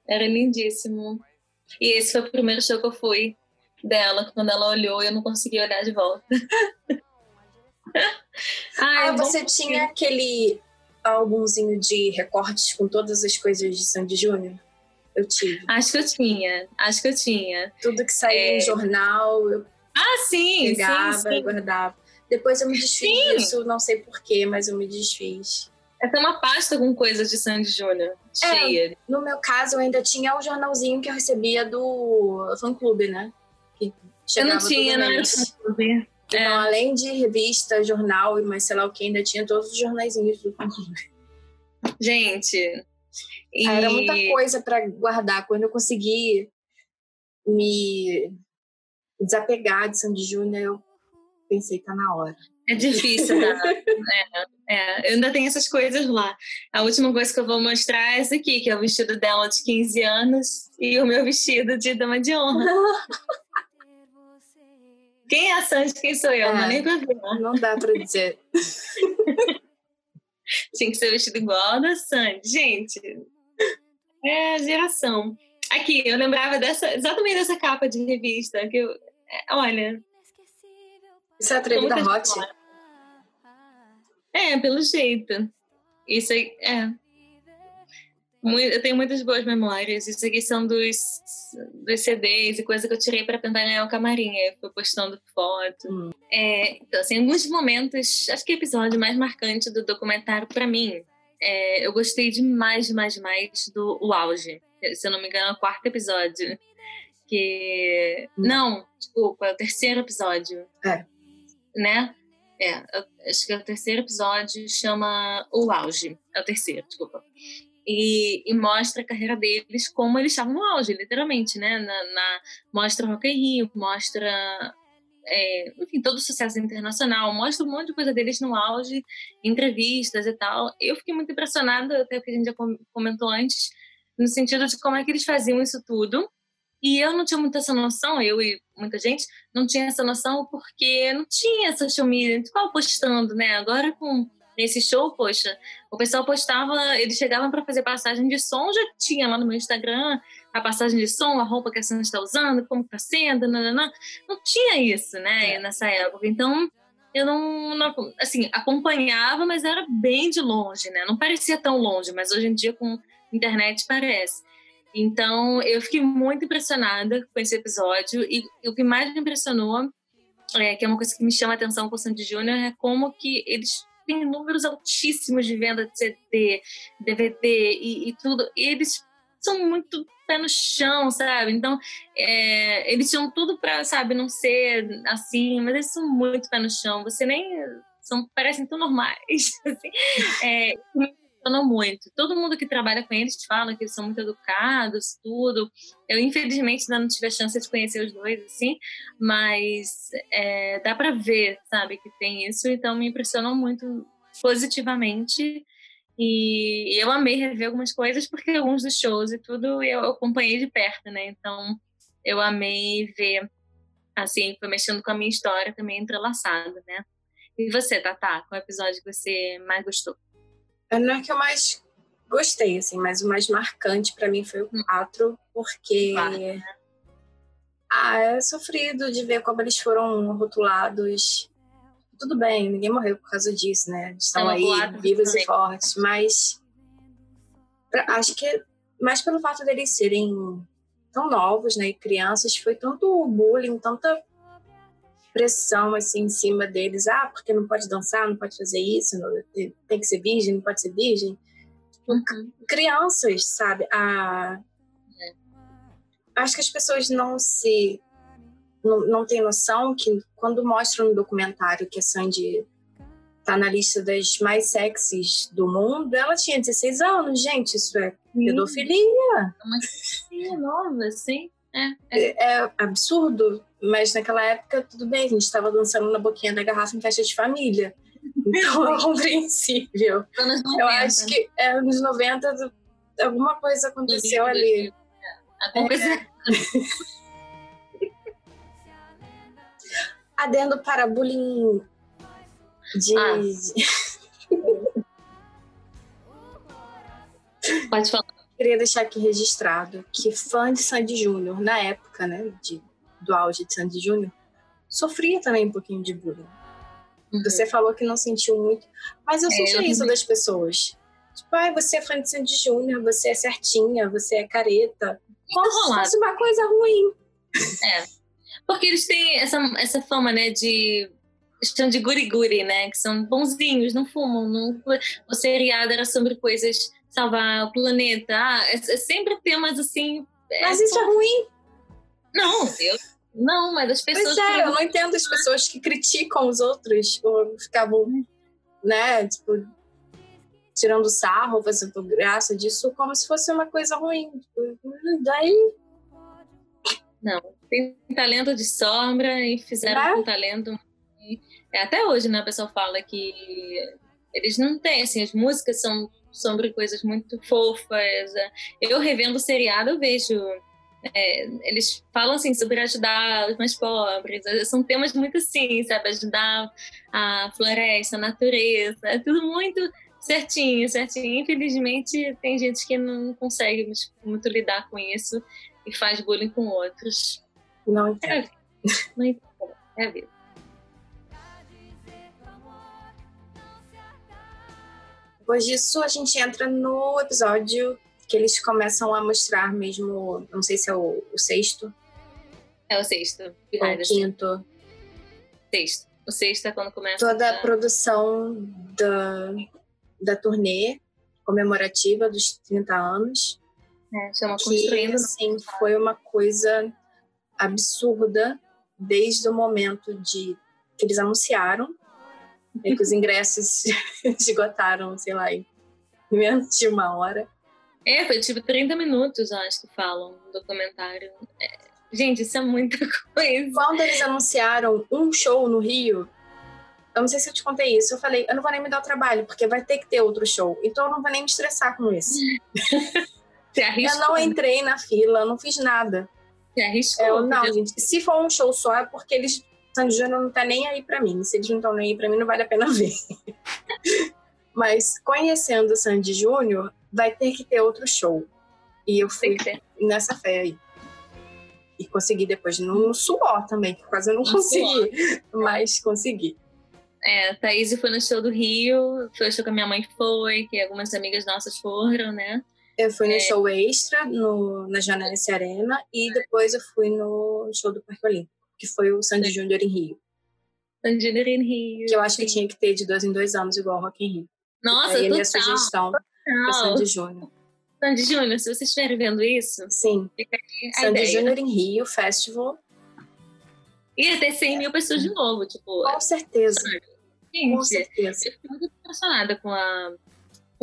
Era lindíssimo. E esse foi o primeiro show que eu fui dela. Quando ela olhou, eu não consegui olhar de volta. ah, você tinha aquele álbumzinho de recortes com todas as coisas de Sandy Júnior? Eu tive. Acho que eu tinha, acho que eu tinha. Tudo que saía é... em jornal, eu ah, sim, pegava sim, sim. guardava. Depois eu me desfiz sim. disso, não sei porquê, mas eu me desfiz. Essa é uma pasta com coisas de Sandy Júnior, é, cheia. no meu caso, eu ainda tinha o jornalzinho que eu recebia do fã-clube, né? Eu não tinha, fã-clube. Então, além de revista, jornal e mais sei lá o que, ainda tinha todos os jornaizinhos do. Gente, e... Era muita coisa para guardar. Quando eu consegui me desapegar de Sandy Júnior, eu pensei, tá na hora. É difícil, né? é, é, eu ainda tenho essas coisas lá. A última coisa que eu vou mostrar é essa aqui, que é o vestido dela de 15 anos e o meu vestido de dama de honra. Quem é a Sandy? Quem sou eu? É, não nem pra ver. Não dá pra dizer. Tinha que ser vestido igual a da Sandy. Gente, é geração. Aqui, eu lembrava dessa, exatamente dessa capa de revista. Que eu, é, olha. Isso é atrevida hot? É, pelo jeito. Isso aí, é. Eu tenho muitas boas memórias. Isso aqui são dos, dos CDs e coisa que eu tirei para tentar ganhar o camarim. Eu postando foto. Hum. É, então, assim, alguns momentos, acho que o episódio mais marcante do documentário para mim, é, eu gostei demais, demais, demais do o auge. Se eu não me engano, é o quarto episódio. Que. Hum. Não, desculpa, é o terceiro episódio. É. Né? É, acho que é o terceiro episódio, chama O Auge. É o terceiro, desculpa. E, e, mostra a carreira deles como eles estavam no auge, literalmente, né? Na, na mostra Rock in Rio, mostra é, enfim, todo o sucesso internacional, mostra um monte de coisa deles no auge, entrevistas e tal. Eu fiquei muito impressionada, até que a gente já comentou antes, no sentido de como é que eles faziam isso tudo. E eu não tinha muita essa noção, eu e muita gente não tinha essa noção porque não tinha social media, gente ficava postando, né? Agora com esse show, poxa, o pessoal postava, eles chegavam para fazer passagem de som, já tinha lá no meu Instagram a passagem de som, a roupa que a Sandra está usando, como está sendo, nananã. não tinha isso, né, é. nessa época. Então, eu não, não, assim, acompanhava, mas era bem de longe, né? Não parecia tão longe, mas hoje em dia com internet parece. Então, eu fiquei muito impressionada com esse episódio e, e o que mais me impressionou, é, que é uma coisa que me chama a atenção com o Sandy Júnior, é como que eles têm números altíssimos de venda de CD, DVD e, e tudo. E eles são muito pé no chão, sabe? Então, é, eles tinham tudo para, sabe, não ser assim, mas eles são muito pé no chão. Você nem. São, parecem tão normais. Assim. É, impressionou muito. Todo mundo que trabalha com eles fala que eles são muito educados, tudo. Eu, infelizmente, ainda não tive a chance de conhecer os dois, assim, mas é, dá para ver, sabe, que tem isso. Então, me impressionou muito positivamente e eu amei rever algumas coisas, porque alguns dos shows e tudo eu acompanhei de perto, né? Então eu amei ver, assim, foi mexendo com a minha história também entrelaçada, né? E você, Tatá, qual episódio que você mais gostou? Não é que eu mais gostei, assim, mas o mais marcante para mim foi o 4, hum. porque. Né? Ah, é sofrido de ver como eles foram rotulados tudo bem, ninguém morreu por causa disso, né? Estão é, aí vivos também. e fortes, mas pra, acho que mais pelo fato deles serem tão novos, né, e crianças, foi tanto bullying, tanta pressão assim em cima deles, ah, porque não pode dançar, não pode fazer isso, não, tem que ser virgem, não pode ser virgem. Uhum. Crianças, sabe? A... É. Acho que as pessoas não se não, não tem noção que quando mostram no documentário que a Sandy tá na lista das mais sexys do mundo, ela tinha 16 anos, gente, isso é pedofilia. É uma filha nova, sim. É, é. é, absurdo, mas naquela época tudo bem, a gente estava dançando na boquinha da garrafa em festa de família. Então é compreensível. Anos 90. Eu acho que é anos 90 alguma coisa aconteceu ali. É, alguma coisa é. adendo para bullying de. Ah. Pode falar. Queria deixar aqui registrado que fã de Sandy Júnior, na época, né, de, do auge de Sandy Júnior, sofria também um pouquinho de bullying. Uhum. Você falou que não sentiu muito, mas eu é, senti eu isso das pessoas. Tipo, ah, você é fã de Sandy Júnior, você é certinha, você é careta. Como se fosse uma coisa ruim. É. Porque eles têm essa, essa fama, né, de estão de guri-guri, né? Que são bonzinhos, não fumam. Não... O seriado era sobre coisas, salvar o planeta. Ah, é, é sempre temas assim. É mas isso é ruim. Não, eu. Não, mas as pessoas. Pois é, eu não entendo as pessoas que criticam os outros ou ficavam, né, tipo, tirando sarro, fazendo graça disso, como se fosse uma coisa ruim. Tipo, daí. Não, tem talento de sombra e fizeram é? um talento. É, até hoje, né? A pessoa fala que eles não têm, assim, as músicas são sobre coisas muito fofas. Eu revendo o seriado, eu vejo é, eles falam assim sobre ajudar os mais pobres, são temas muito assim, sabe? Ajudar a floresta, a natureza, é tudo muito certinho, certinho. Infelizmente, tem gente que não consegue muito lidar com isso e faz bullying com outros. Não entendo. É, não entendo. É a vida. Depois disso, a gente entra no episódio que eles começam a mostrar mesmo, não sei se é o, o sexto. É o sexto. Ou o quinto. Sexto. O sexto é quando começa. Toda a produção da, da turnê comemorativa dos 30 anos. É, chama Construindo. Que, assim, foi uma coisa absurda desde o momento de que eles anunciaram e que os ingressos esgotaram, sei lá, em menos de uma hora. É, foi tipo 30 minutos, acho que falam no documentário. É, gente, isso é muita coisa. Quando eles anunciaram um show no Rio, eu não sei se eu te contei isso, eu falei, eu não vou nem me dar o trabalho, porque vai ter que ter outro show. Então eu não vou nem me estressar com isso. Você arriscou, eu não entrei na fila, não fiz nada. Você arriscou. Eu, não, gente, se for um show só é porque eles Sandy Júnior não tá nem aí para mim. Se eles não estão nem aí para mim, não vale a pena ver. Mas conhecendo o Sandy Júnior, vai ter que ter outro show. E eu fui nessa fé aí. E consegui depois no suor também, que quase eu não no consegui, suor. mas consegui. É, a Thaís foi no show do Rio, foi o show que a minha mãe foi, que algumas amigas nossas foram, né? Eu fui no é. show extra no, na Janense Arena e depois eu fui no show do Parque Olímpico que foi o Sandy Júnior em Rio. Sandy Júnior em Rio. Que eu acho que tinha que ter de dois em dois anos, igual o Rock in Rio. Nossa, aí a minha sugestão para Sandy Júnior. Sandy Júnior, se vocês estiverem vendo isso, sim. Fica aí Sandy Júnior em Rio, Festival. Ia ter 100 mil pessoas de novo, tipo. Com certeza. Gente, com certeza. Eu fico muito impressionada com a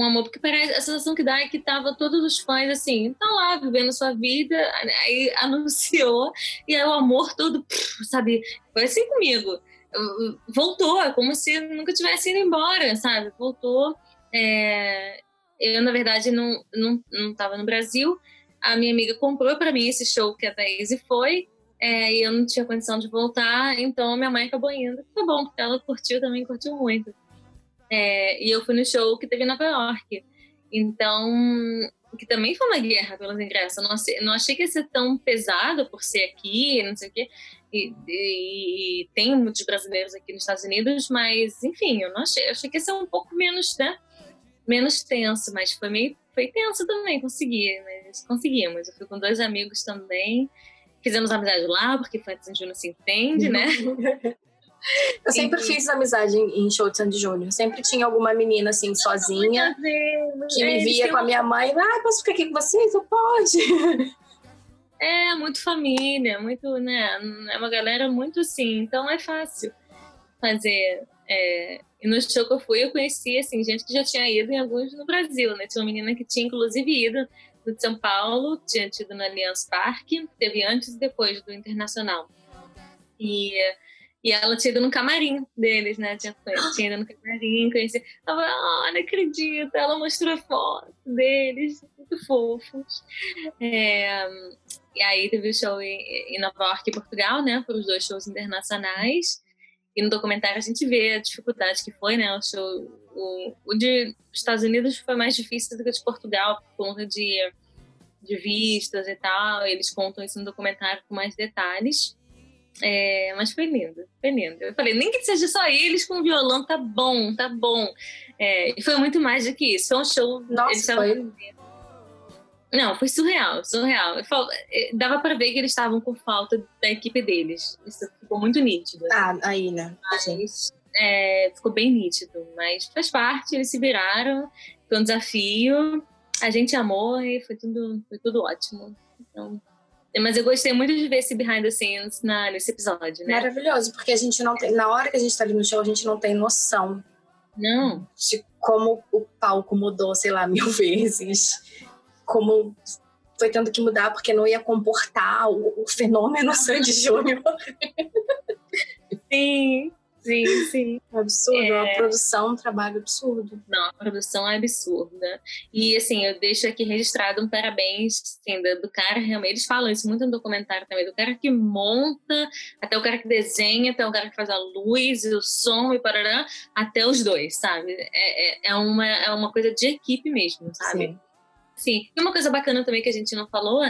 com amor, porque parece, a sensação que dá é que tava todos os fãs assim, tá lá vivendo sua vida, aí anunciou, e aí o amor todo, sabe, foi assim comigo. Voltou, é como se nunca tivesse ido embora, sabe? Voltou. É... Eu, na verdade, não, não, não tava no Brasil. A minha amiga comprou para mim esse show que a Thaís foi, é, e eu não tinha condição de voltar, então minha mãe acabou indo. Foi bom, porque ela curtiu também, curtiu muito. É, e eu fui no show que teve em Nova York. Então, que também foi uma guerra pelos ingressos. Eu não, achei, não achei que ia ser tão pesado por ser aqui, não sei o quê. E, e, e, tem muitos brasileiros aqui nos Estados Unidos, mas enfim, eu não achei, eu achei que ia ser um pouco menos, né? Menos tenso, mas foi meio foi tenso também, consegui, mas conseguimos. Eu fui com dois amigos também, fizemos amizade lá, porque Fantasy Júnior se entende, né? Eu sempre fiz amizade em, show de Sandy Júnior. Sempre tinha alguma menina assim, sozinha, que me via com a minha mãe. Ah, posso ficar aqui com vocês? Eu pode. É, muito família, muito, né? É uma galera muito assim, então é fácil fazer. É... E no show que eu fui, eu conheci, assim, gente que já tinha ido em alguns no Brasil, né? Tinha uma menina que tinha, inclusive, ido de São Paulo, tinha tido no Allianz Parque, teve antes e depois do Internacional. E e ela tinha ido no camarim deles, né? Tinha, tinha ido no camarim, conheci. Ela falou, oh, não acredito. Ela mostrou foto deles, muito fofos. É, e aí teve o show em, em Nova York e Portugal, né? Foram os dois shows internacionais. E no documentário a gente vê a dificuldade que foi, né? O show. O, o de Estados Unidos foi mais difícil do que o de Portugal, por conta de, de vistas e tal. Eles contam isso no documentário com mais detalhes. É, mas foi lindo, foi lindo. Eu falei, nem que seja só eles com violão, tá bom, tá bom. É, e foi muito mais do que isso. Foi um show. Nossa, foi. Não, foi surreal, surreal. É, dava para ver que eles estavam com falta da equipe deles. Isso ficou muito nítido. Assim. Ah, aí, né? Mas, é, ficou bem nítido, mas faz parte, eles se viraram, foi um desafio. A gente amou e foi tudo, foi tudo ótimo. Então, mas eu gostei muito de ver esse behind the scenes na, nesse episódio, né? Maravilhoso, porque a gente não tem. Na hora que a gente tá ali no show, a gente não tem noção. Não. De como o palco mudou, sei lá, mil vezes. Como foi tendo que mudar porque não ia comportar o, o fenômeno Sandy Júnior. Sim. Sim, sim. Absurdo, é... uma produção, um trabalho absurdo. Não, a produção é absurda. E assim, eu deixo aqui registrado um parabéns assim, do, do cara, realmente. Eles falam isso muito no documentário também, do cara que monta, até o cara que desenha, até o cara que faz a luz, o som e parará, até os dois, sabe? É, é, é uma, é uma coisa de equipe mesmo, sabe? Sim. Sim. E uma coisa bacana também que a gente não falou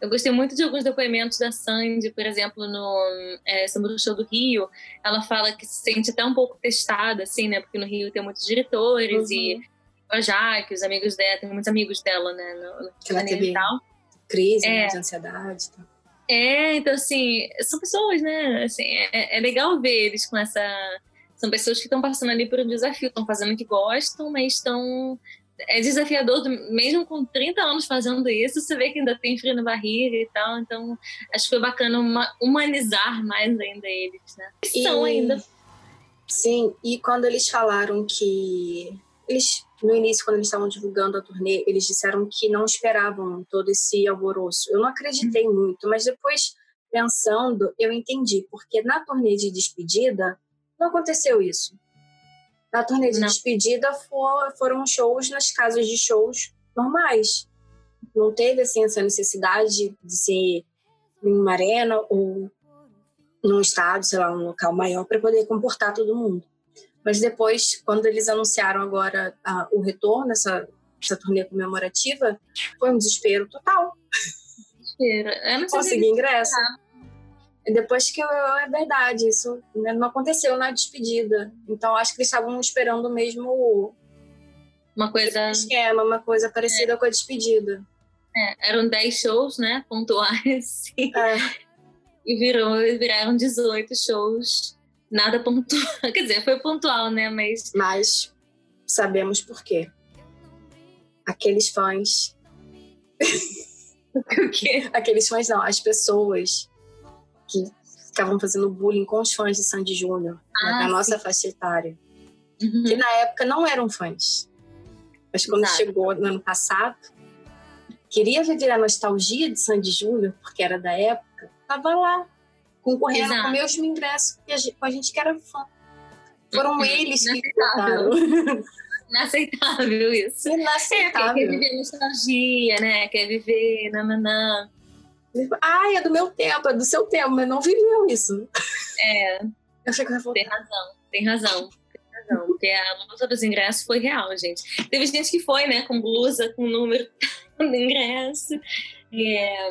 eu gostei muito de alguns depoimentos da Sandy, por exemplo, no é, Samba do Show do Rio. Ela fala que se sente até um pouco testada, assim, né? Porque no Rio tem muitos diretores uhum. e a Jaque, os amigos dela, tem muitos amigos dela, né? No, no que ela teve tal. crise, né, é. de ansiedade. Tá? É, então, assim, são pessoas, né? Assim, é, é legal ver eles com essa... São pessoas que estão passando ali por um desafio, estão fazendo o que gostam, mas estão é desafiador, mesmo com 30 anos fazendo isso, você vê que ainda tem frio na barriga e tal. Então, acho que foi bacana uma, humanizar mais ainda eles, né? E, são ainda. Sim, e quando eles falaram que. Eles, no início, quando eles estavam divulgando a turnê, eles disseram que não esperavam todo esse alvoroço. Eu não acreditei muito, mas depois, pensando, eu entendi, porque na turnê de despedida não aconteceu isso na turnê de não. despedida for, foram shows nas casas de shows normais. Não teve assim essa necessidade de ser em uma arena ou num estádio, sei lá, um local maior para poder comportar todo mundo. Mas depois, quando eles anunciaram agora a, o retorno dessa, dessa turnê comemorativa, foi um desespero total. Desespero. Eu não consegui ingresso. Depois que eu, é verdade, isso né, não aconteceu na despedida. Então acho que eles estavam esperando mesmo uma coisa esquema, uma coisa parecida é. com a despedida. É, eram 10 shows, né, pontuais. É. E virou, viraram 18 shows. Nada pontual. Quer dizer, foi pontual, né, mas Mas sabemos por quê. Aqueles fãs o quê? Aqueles fãs não, as pessoas que estavam fazendo bullying com os fãs de Sandy Júnior, né, ah, da nossa faixa etária, uhum. que na época não eram fãs. Mas quando Exato. chegou no ano passado, queria viver a nostalgia de Sandy Júnior, porque era da época, tava lá, concorrendo Exato. com meus ingressos, com a gente que era fã. Foram uhum. eles que votaram. Inaceitável isso. Inaceitável. É, quer viver nostalgia, né? Quer viver nananã. Ah, é do meu tempo, é do seu tempo, mas não viveu isso. É. Eu achei que Tem razão, tem razão. Tem razão. Porque a luta dos ingressos foi real, gente. Teve gente que foi, né, com blusa, com número do ingresso. É...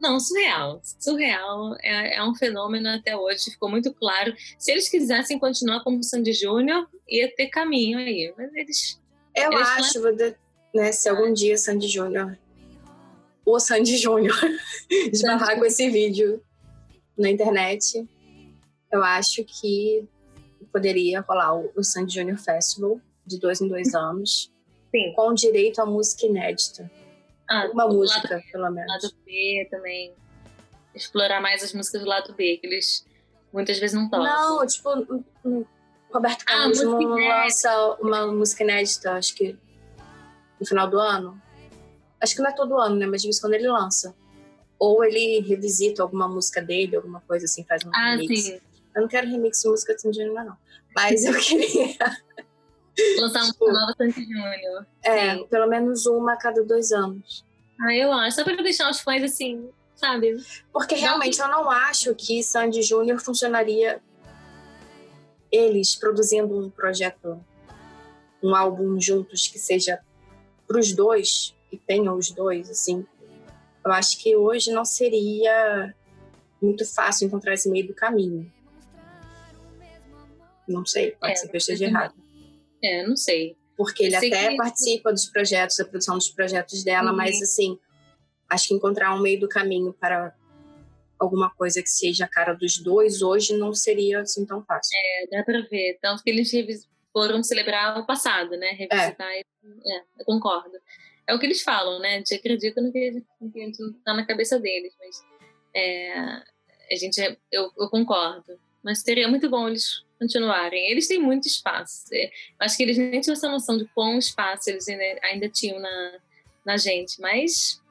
Não, surreal. Surreal. É, é, um fenômeno até hoje, ficou muito claro. Se eles quisessem continuar como Sandy Júnior, ia ter caminho aí. Mas eles. Eu eles acho, né, se algum dia Sandy Júnior o Sandy Júnior esbarrar com esse vídeo na internet, eu acho que poderia rolar o Sandy Júnior Festival de dois em dois anos, Sim. com direito a música inédita. Ah, Uma música, pelo menos. Lado B também. Explorar mais as músicas do lado B, que eles muitas vezes não tocam. Não, tipo, Roberto ah, Carlos ah, lança uma música inédita, acho que no final do ano. Acho que não é todo ano, né? Mas de vez quando ele lança. Ou ele revisita alguma música dele, alguma coisa assim, faz um ah, remix. Sim. Eu não quero remix de música de Sandy Júnior, não. Mas eu queria. Lançar tipo, uma nova Sandy Júnior. É, sim. pelo menos uma a cada dois anos. Ah, eu acho. Só pra deixar os fãs assim, sabe? Porque realmente eu não acho que Sandy Júnior funcionaria eles produzindo um projeto, um álbum juntos que seja pros dois, que tenham os dois, assim, eu acho que hoje não seria muito fácil encontrar esse meio do caminho. Não sei, pode é, ser que eu esteja errado. É, não sei. Porque ele sei até que... participa dos projetos, da produção dos projetos dela, uhum. mas assim, acho que encontrar um meio do caminho para alguma coisa que seja a cara dos dois hoje não seria assim tão fácil. É, dá para ver. Tanto que eles foram celebrar o passado, né? Revisitar. É. é, eu concordo é o que eles falam, né? A gente acredita no que, no que está na cabeça deles, mas é, a gente, eu, eu, concordo. Mas seria muito bom eles continuarem. Eles têm muito espaço. É, acho que eles nem tinham essa noção de quão espaço eles ainda, ainda tinham na, na gente, mas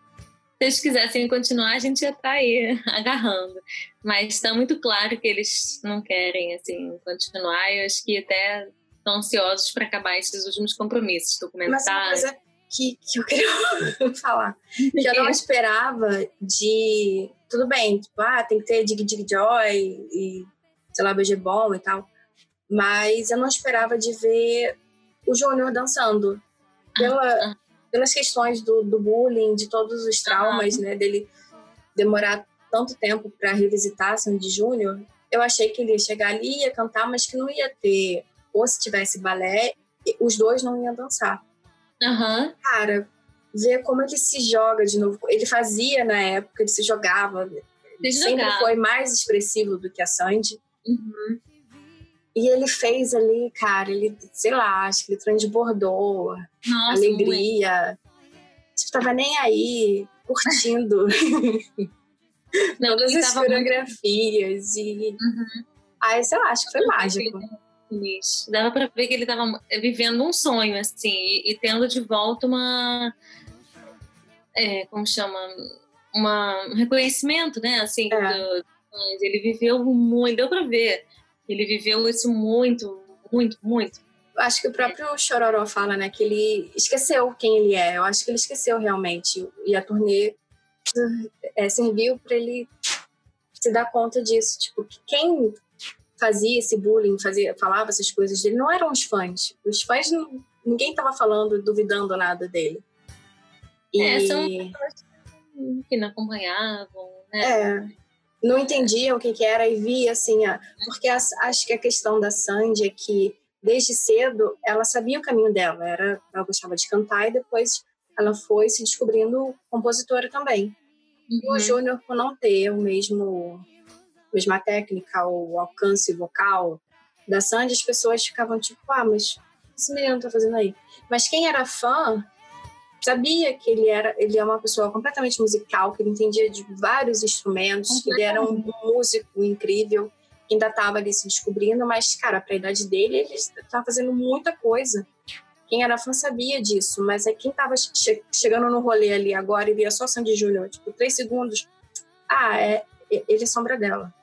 eles quisessem continuar, a gente ia estar tá aí agarrando. Mas está muito claro que eles não querem assim continuar. Eu acho que até estão ansiosos para acabar esses últimos compromissos, documentários. Mas uma coisa que, que eu queria falar, que eu não esperava de... Tudo bem, tipo, ah, tem que ter Dig Dig Joy e, sei lá, BG Bom e tal. Mas eu não esperava de ver o Júnior dançando. Pela, ah, pelas questões do, do, bullying, de todos os traumas, ah. né, dele demorar tanto tempo para revisitar Sandy Júnior, eu achei que ele ia chegar ali, ia cantar, mas que não ia ter, ou se tivesse balé, os dois não iam dançar. Uhum. Cara, ver como é que se joga de novo. Ele fazia na época, ele se jogava. Se sempre jogava. foi mais expressivo do que a Sandy. Uhum. E ele fez ali, cara, ele, sei lá, acho que ele transbordou. Nossa, alegria. Tipo, tava nem aí, curtindo. Não, Todas as coreografias. Muito... E... Uhum. Aí, sei lá, acho que foi mágico. Isso. Dava pra ver que ele tava vivendo um sonho, assim, e, e tendo de volta uma. É, como chama? Uma, um reconhecimento, né? Assim, é. do, ele viveu muito, deu pra ver. Ele viveu isso muito, muito, muito. Acho que o próprio Chororó fala, né, que ele esqueceu quem ele é. Eu acho que ele esqueceu realmente. E a turnê é, serviu para ele se dar conta disso. Tipo, que quem fazia esse bullying, fazia, falava essas coisas dele, não eram os fãs. Os fãs, não, ninguém estava falando, duvidando nada dele. E... É, são pessoas que não acompanhavam, né? É, não entendiam o que, que era e via assim, a, porque a, acho que a questão da Sandy é que desde cedo ela sabia o caminho dela, era, ela gostava de cantar e depois ela foi se descobrindo compositora também. Uhum. E o uhum. Júnior, por não ter o mesmo mesma técnica ou alcance vocal da Sandy, as pessoas ficavam tipo, ah, mas o esse menino tá fazendo aí? Mas quem era fã sabia que ele era ele é uma pessoa completamente musical, que ele entendia de vários instrumentos, que ele era um músico incrível, que ainda estava ali se descobrindo, mas, cara, para a idade dele, ele estava fazendo muita coisa. Quem era fã sabia disso, mas é quem estava che chegando no rolê ali agora e via só Sandy Júnior, tipo, três segundos. Ah, é, ele é sombra dela.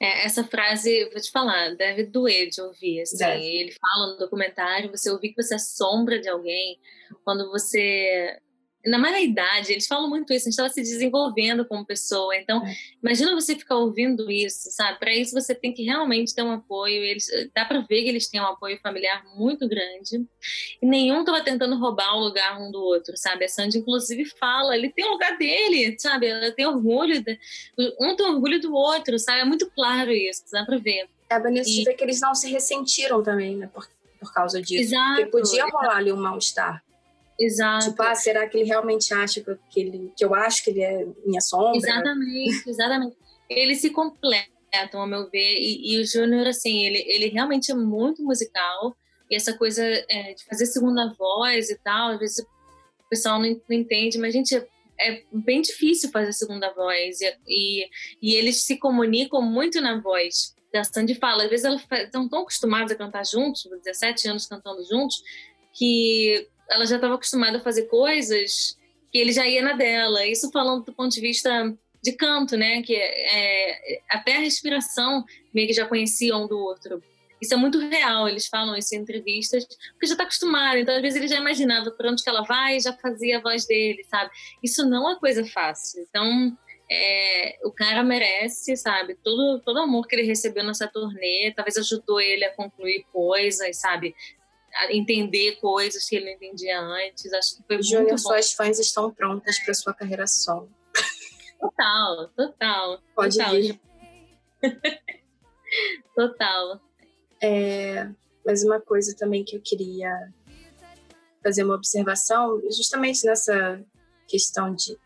É, essa frase, vou te falar, deve doer de ouvir. Assim. Ele fala no documentário, você ouvir que você é sombra de alguém, quando você na mais idade, eles falam muito isso, a gente estava se desenvolvendo como pessoa. Então, é. imagina você ficar ouvindo isso, sabe? Para isso você tem que realmente ter um apoio. Eles, dá para ver que eles têm um apoio familiar muito grande. E nenhum estava tentando roubar o lugar um do outro, sabe? A Sandy, inclusive, fala, ele tem o lugar dele, sabe? Ela tem orgulho, de, um tem orgulho do outro, sabe? É muito claro isso, dá para ver. É bonito e... ver que eles não se ressentiram também, né? Por, por causa disso. Exato. Porque podia rolar ali um mal-estar. Exato. Tipo, ah, será que ele realmente acha que, ele, que eu acho que ele é minha sombra? Exatamente, exatamente. Eles se completam, ao meu ver, e, e o Júnior, assim, ele, ele realmente é muito musical, e essa coisa é, de fazer segunda voz e tal, às vezes o pessoal não, não entende, mas, gente, é bem difícil fazer segunda voz, e, e, e eles se comunicam muito na voz. A Sandy fala, às vezes elas estão tão acostumadas a cantar juntos, 17 anos cantando juntos, que ela já estava acostumada a fazer coisas que ele já ia na dela. Isso falando do ponto de vista de canto, né? Que é, é, até a respiração meio que já conhecia um do outro. Isso é muito real, eles falam isso em entrevistas, porque já está acostumado. Então, às vezes, ele já imaginava por onde que ela vai e já fazia a voz dele, sabe? Isso não é coisa fácil. Então, é, o cara merece, sabe? Todo, todo amor que ele recebeu nessa turnê, talvez ajudou ele a concluir coisas, sabe? Entender coisas que ele não entendia antes. Acho que foi Júnior, muito bom. suas fãs estão prontas para sua carreira solo. Total, total. Pode total. ir. total. É, mas uma coisa também que eu queria fazer uma observação, justamente nessa questão de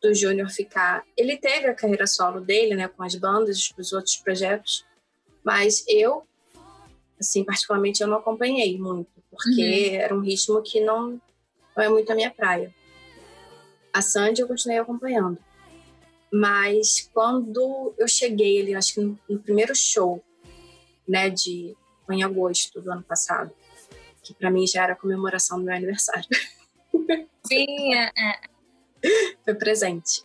do Júnior ficar. Ele teve a carreira solo dele, né, com as bandas, os outros projetos, mas eu assim, particularmente eu não acompanhei muito, porque uhum. era um ritmo que não, não é muito a minha praia. A Sandy eu continuei acompanhando. Mas quando eu cheguei ali, acho que no, no primeiro show, né, de em agosto do ano passado, que para mim já era a comemoração do meu aniversário. Sim, é, é, Foi presente.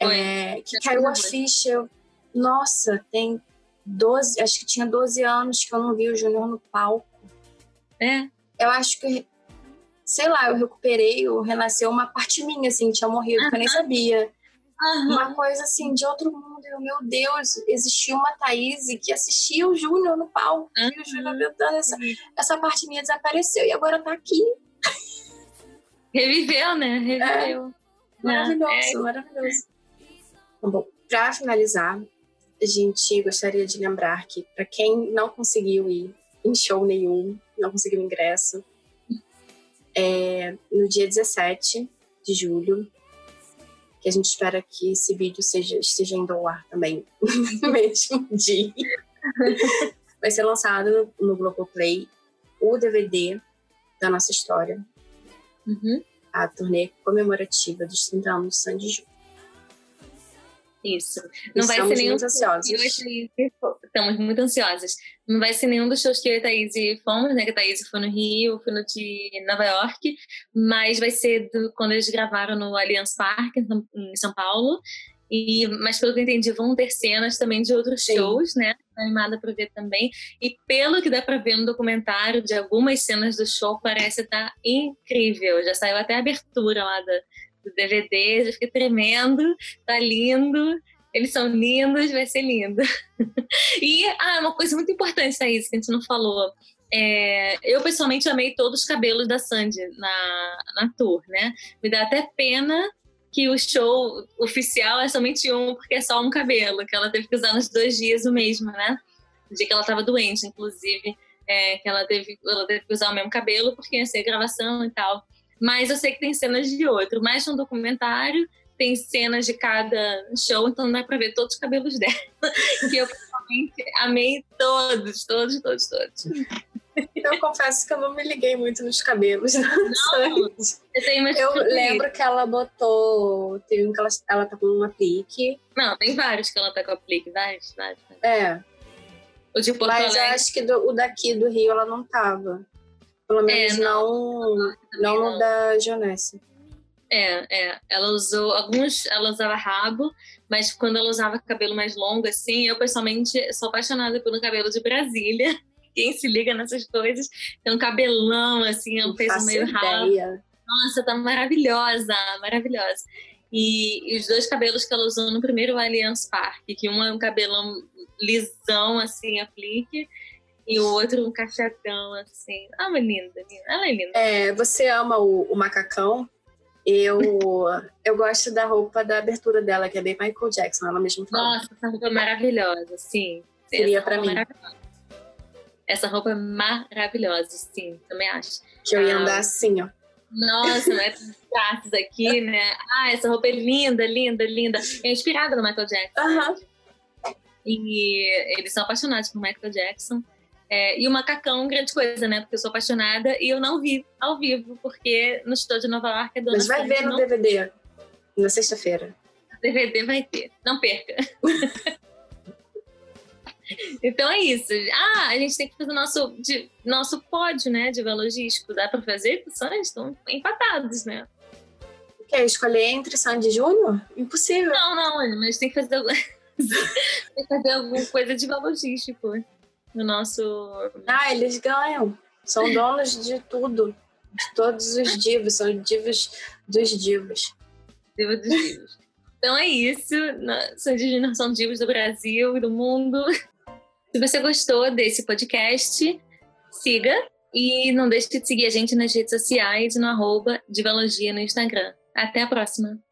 Foi. É, que caiu a ficha. Nossa, tem 12, acho que tinha 12 anos que eu não vi o Júnior no palco. É. Eu acho que, sei lá, eu recuperei, ou renasceu uma parte minha, assim, tinha morrido, uh -huh. que eu nem sabia. Uhum. Uma coisa assim de outro mundo. Eu, meu Deus, existia uma Thaís que assistia o Júnior no palco. Uhum. E o Júnior cantando. Essa, essa parte minha desapareceu e agora tá aqui. Reviveu, né? Reviveu. É. Maravilhoso, é. maravilhoso. Bom, para finalizar, a gente gostaria de lembrar que para quem não conseguiu ir em show nenhum, não conseguiu ingresso, é, no dia 17 de julho, que a gente espera que esse vídeo seja, esteja indo ao ar também no mesmo dia. Vai ser lançado no, Globoplay o DVD da nossa história, uhum. a turnê comemorativa dos 30 anos de Sandy Júnior. Isso. Não vai ser nenhum. Estamos muito ansiosas. Não vai ser nenhum dos shows que eu e a Thaís fomos, né? Que a Thaís foi no Rio, foi no de Nova York, mas vai ser do, quando eles gravaram no Allianz Parque, em São Paulo. E, mas pelo que eu entendi, vão ter cenas também de outros Sim. shows, né? Animada para ver também. E pelo que dá para ver no documentário de algumas cenas do show, parece estar tá incrível. Já saiu até a abertura lá da, do DVD, já fiquei tremendo, tá lindo. Eles são lindos, vai ser lindo. e, ah, uma coisa muito importante, Thaís, que a gente não falou. É, eu pessoalmente amei todos os cabelos da Sandy na, na tour, né? Me dá até pena que o show oficial é somente um, porque é só um cabelo, que ela teve que usar nos dois dias o mesmo, né? No dia que ela estava doente, inclusive, é, que ela teve, ela teve que usar o mesmo cabelo, porque ia ser gravação e tal. Mas eu sei que tem cenas de outro. Mais um documentário, tem cenas de cada show, então dá pra ver todos os cabelos dela. que eu realmente amei todos, todos, todos, todos. Eu confesso que eu não me liguei muito nos cabelos. Não, eu, eu lembro que ela botou. Teve um que ela, ela tá com um aplique. Não, tem vários que ela tá com aplique, vários, vários. vários. É. O de Porto Mas eu acho que do, o daqui do Rio ela não tava. Pelo menos é, não, não, não, da Jonesse. É, é. Ela usou alguns, ela usava rabo, mas quando ela usava cabelo mais longo, assim, eu pessoalmente sou apaixonada pelo cabelo de Brasília. Quem se liga nessas coisas tem um cabelão, assim, um peso meio rabo. Nossa, tá maravilhosa, maravilhosa. E, e, os dois cabelos que ela usou no primeiro Allianz Park, que um é um cabelão lisão, assim, aplique, e o outro um cachadão, assim. Ah, mas linda, linda. Ela é linda. É, você ama o, o macacão? Eu, eu gosto da roupa da abertura dela, que é bem Michael Jackson, ela mesma fala. Nossa, essa roupa é maravilhosa, sim. Seria para mim. Essa roupa é maravilhosa, sim, também acho. Que eu ia ah, andar assim, ó. Nossa, né? Traços aqui, né? Ah, essa roupa é linda, linda, linda. É inspirada no Michael Jackson. Uhum. E eles são apaixonados por Michael Jackson. É, e o macacão, grande coisa, né? Porque eu sou apaixonada e eu não vi ao vivo, porque no show de Nova York é Dona Mas vai ver no não... DVD, na sexta-feira. DVD vai ter, não perca. então é isso. Ah, a gente tem que fazer nosso, de, nosso pódio, né, de velogístico. Dá para fazer? São, estão empatados, né? Quer escolher entre Sandy Júnior? Impossível. Não, não, mas tem que fazer, tem que fazer alguma coisa de velogístico no nosso. Ah, eles ganham. São donos de tudo. De todos os divos. São divos dos divos. Divos dos divos. Então é isso. São divos, são divos do Brasil e do mundo. Se você gostou desse podcast, siga. E não deixe de seguir a gente nas redes sociais no arroba Divalogia no Instagram. Até a próxima!